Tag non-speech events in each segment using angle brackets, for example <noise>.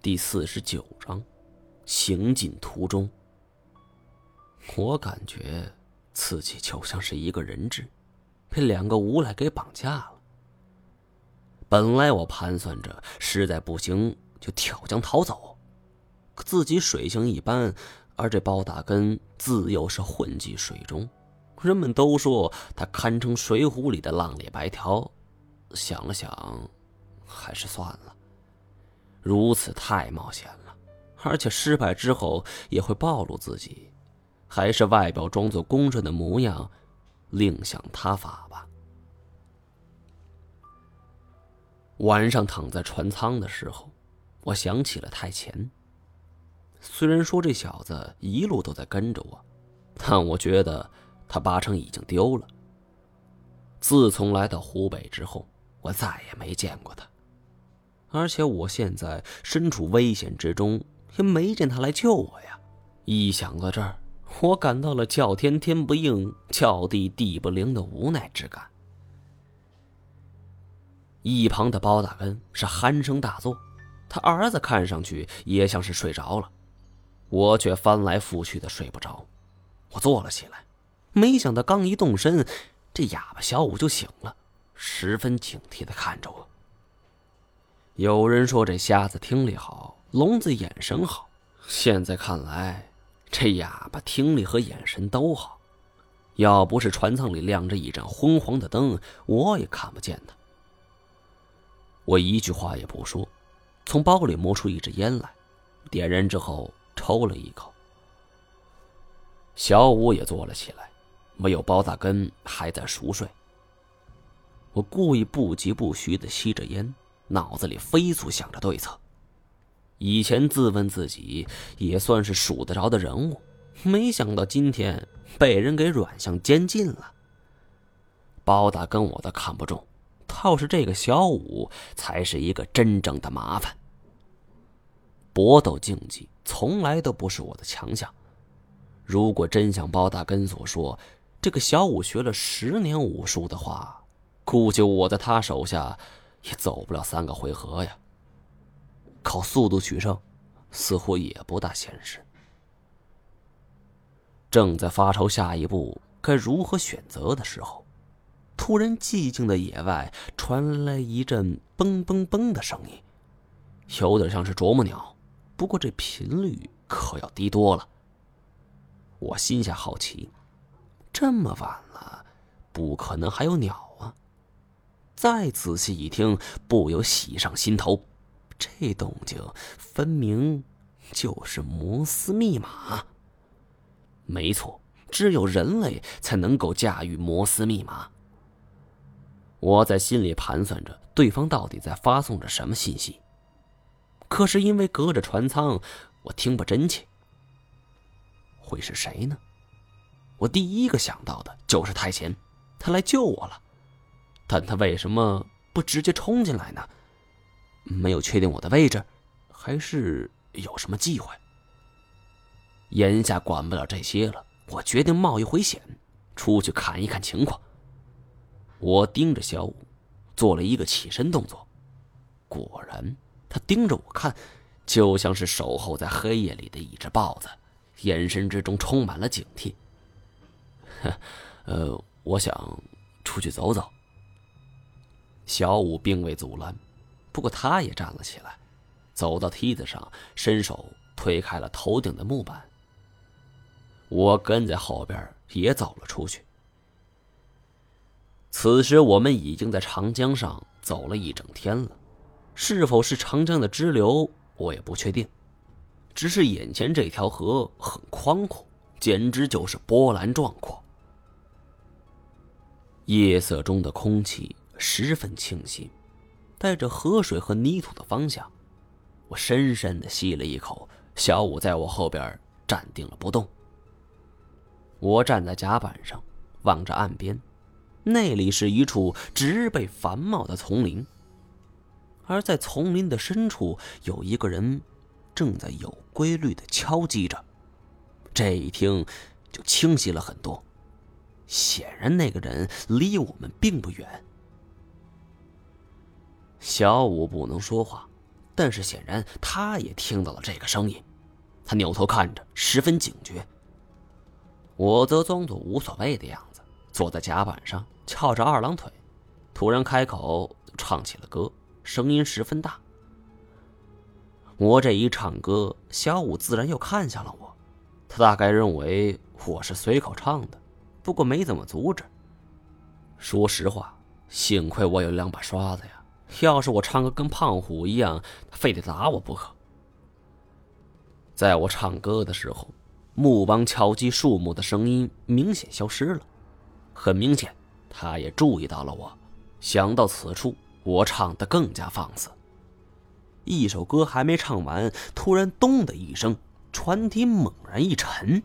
第四十九章，行进途中。我感觉自己就像是一个人质，被两个无赖给绑架了。本来我盘算着，实在不行就跳江逃走，可自己水性一般，而这包大根自幼是混迹水中，人们都说他堪称水浒里的浪里白条。想了想，还是算了。如此太冒险了，而且失败之后也会暴露自己，还是外表装作恭顺的模样，另想他法吧。晚上躺在船舱的时候，我想起了太前。虽然说这小子一路都在跟着我，但我觉得他八成已经丢了。自从来到湖北之后，我再也没见过他。而且我现在身处危险之中，也没见他来救我呀。一想到这儿，我感到了叫天天不应，叫地地不灵的无奈之感。一旁的包大根是鼾声大作，他儿子看上去也像是睡着了，我却翻来覆去的睡不着。我坐了起来，没想到刚一动身，这哑巴小五就醒了，十分警惕的看着我。有人说这瞎子听力好，聋子眼神好。现在看来，这哑巴听力和眼神都好。要不是船舱里亮着一盏昏黄的灯，我也看不见他。我一句话也不说，从包里摸出一支烟来，点燃之后抽了一口。小五也坐了起来，唯有包大根还在熟睡。我故意不疾不徐的吸着烟。脑子里飞速想着对策。以前自问自己也算是数得着的人物，没想到今天被人给软相监禁了。包大跟我都看不中，倒是这个小五才是一个真正的麻烦。搏斗竞技从来都不是我的强项。如果真像包大根所说，这个小五学了十年武术的话，估计我在他手下。也走不了三个回合呀。靠速度取胜，似乎也不大现实。正在发愁下一步该如何选择的时候，突然寂静的野外传来一阵“嘣嘣嘣”的声音，有点像是啄木鸟，不过这频率可要低多了。我心下好奇，这么晚了，不可能还有鸟。再仔细一听，不由喜上心头。这动静分明就是摩斯密码。没错，只有人类才能够驾驭摩斯密码。我在心里盘算着，对方到底在发送着什么信息。可是因为隔着船舱，我听不真切。会是谁呢？我第一个想到的就是太前，他来救我了。但他为什么不直接冲进来呢？没有确定我的位置，还是有什么忌讳？眼下管不了这些了，我决定冒一回险，出去看一看情况。我盯着小五，做了一个起身动作。果然，他盯着我看，就像是守候在黑夜里的一只豹子，眼神之中充满了警惕。呵 <laughs> 呃，我想出去走走。小五并未阻拦，不过他也站了起来，走到梯子上，伸手推开了头顶的木板。我跟在后边也走了出去。此时我们已经在长江上走了一整天了，是否是长江的支流，我也不确定。只是眼前这条河很宽阔，简直就是波澜壮阔。夜色中的空气。十分清晰，带着河水和泥土的方向。我深深的吸了一口，小五在我后边站定了不动。我站在甲板上，望着岸边，那里是一处植被繁茂的丛林，而在丛林的深处，有一个人正在有规律的敲击着。这一听就清晰了很多，显然那个人离我们并不远。小五不能说话，但是显然他也听到了这个声音，他扭头看着，十分警觉。我则装作无所谓的样子，坐在甲板上，翘着二郎腿，突然开口唱起了歌，声音十分大。我这一唱歌，小五自然又看向了我，他大概认为我是随口唱的，不过没怎么阻止。说实话，幸亏我有两把刷子呀。要是我唱歌跟胖虎一样，他非得打我不可。在我唱歌的时候，木棒敲击树木的声音明显消失了。很明显，他也注意到了我。想到此处，我唱得更加放肆。一首歌还没唱完，突然“咚”的一声，船体猛然一沉。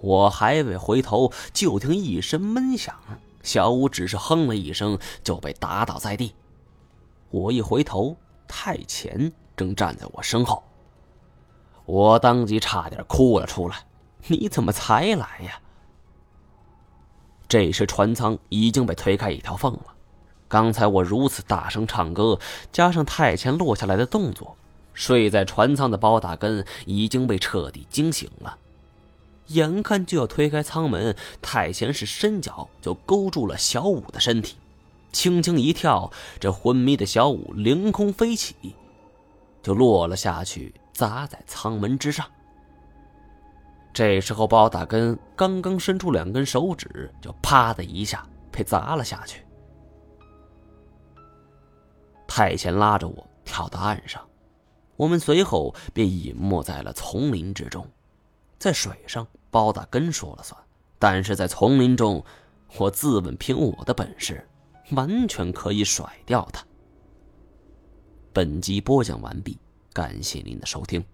我还未回头，就听一声闷响。小五只是哼了一声，就被打倒在地。我一回头，太前正站在我身后。我当即差点哭了出来：“你怎么才来呀？”这时船舱已经被推开一条缝了。刚才我如此大声唱歌，加上太前落下来的动作，睡在船舱的包大根已经被彻底惊醒了。眼看就要推开舱门，太前是伸脚就勾住了小五的身体，轻轻一跳，这昏迷的小五凌空飞起，就落了下去，砸在舱门之上。这时候，包大根刚刚伸出两根手指，就啪的一下被砸了下去。太前拉着我跳到岸上，我们随后便隐没在了丛林之中，在水上。包大根说了算，但是在丛林中，我自问凭我的本事，完全可以甩掉他。本集播讲完毕，感谢您的收听。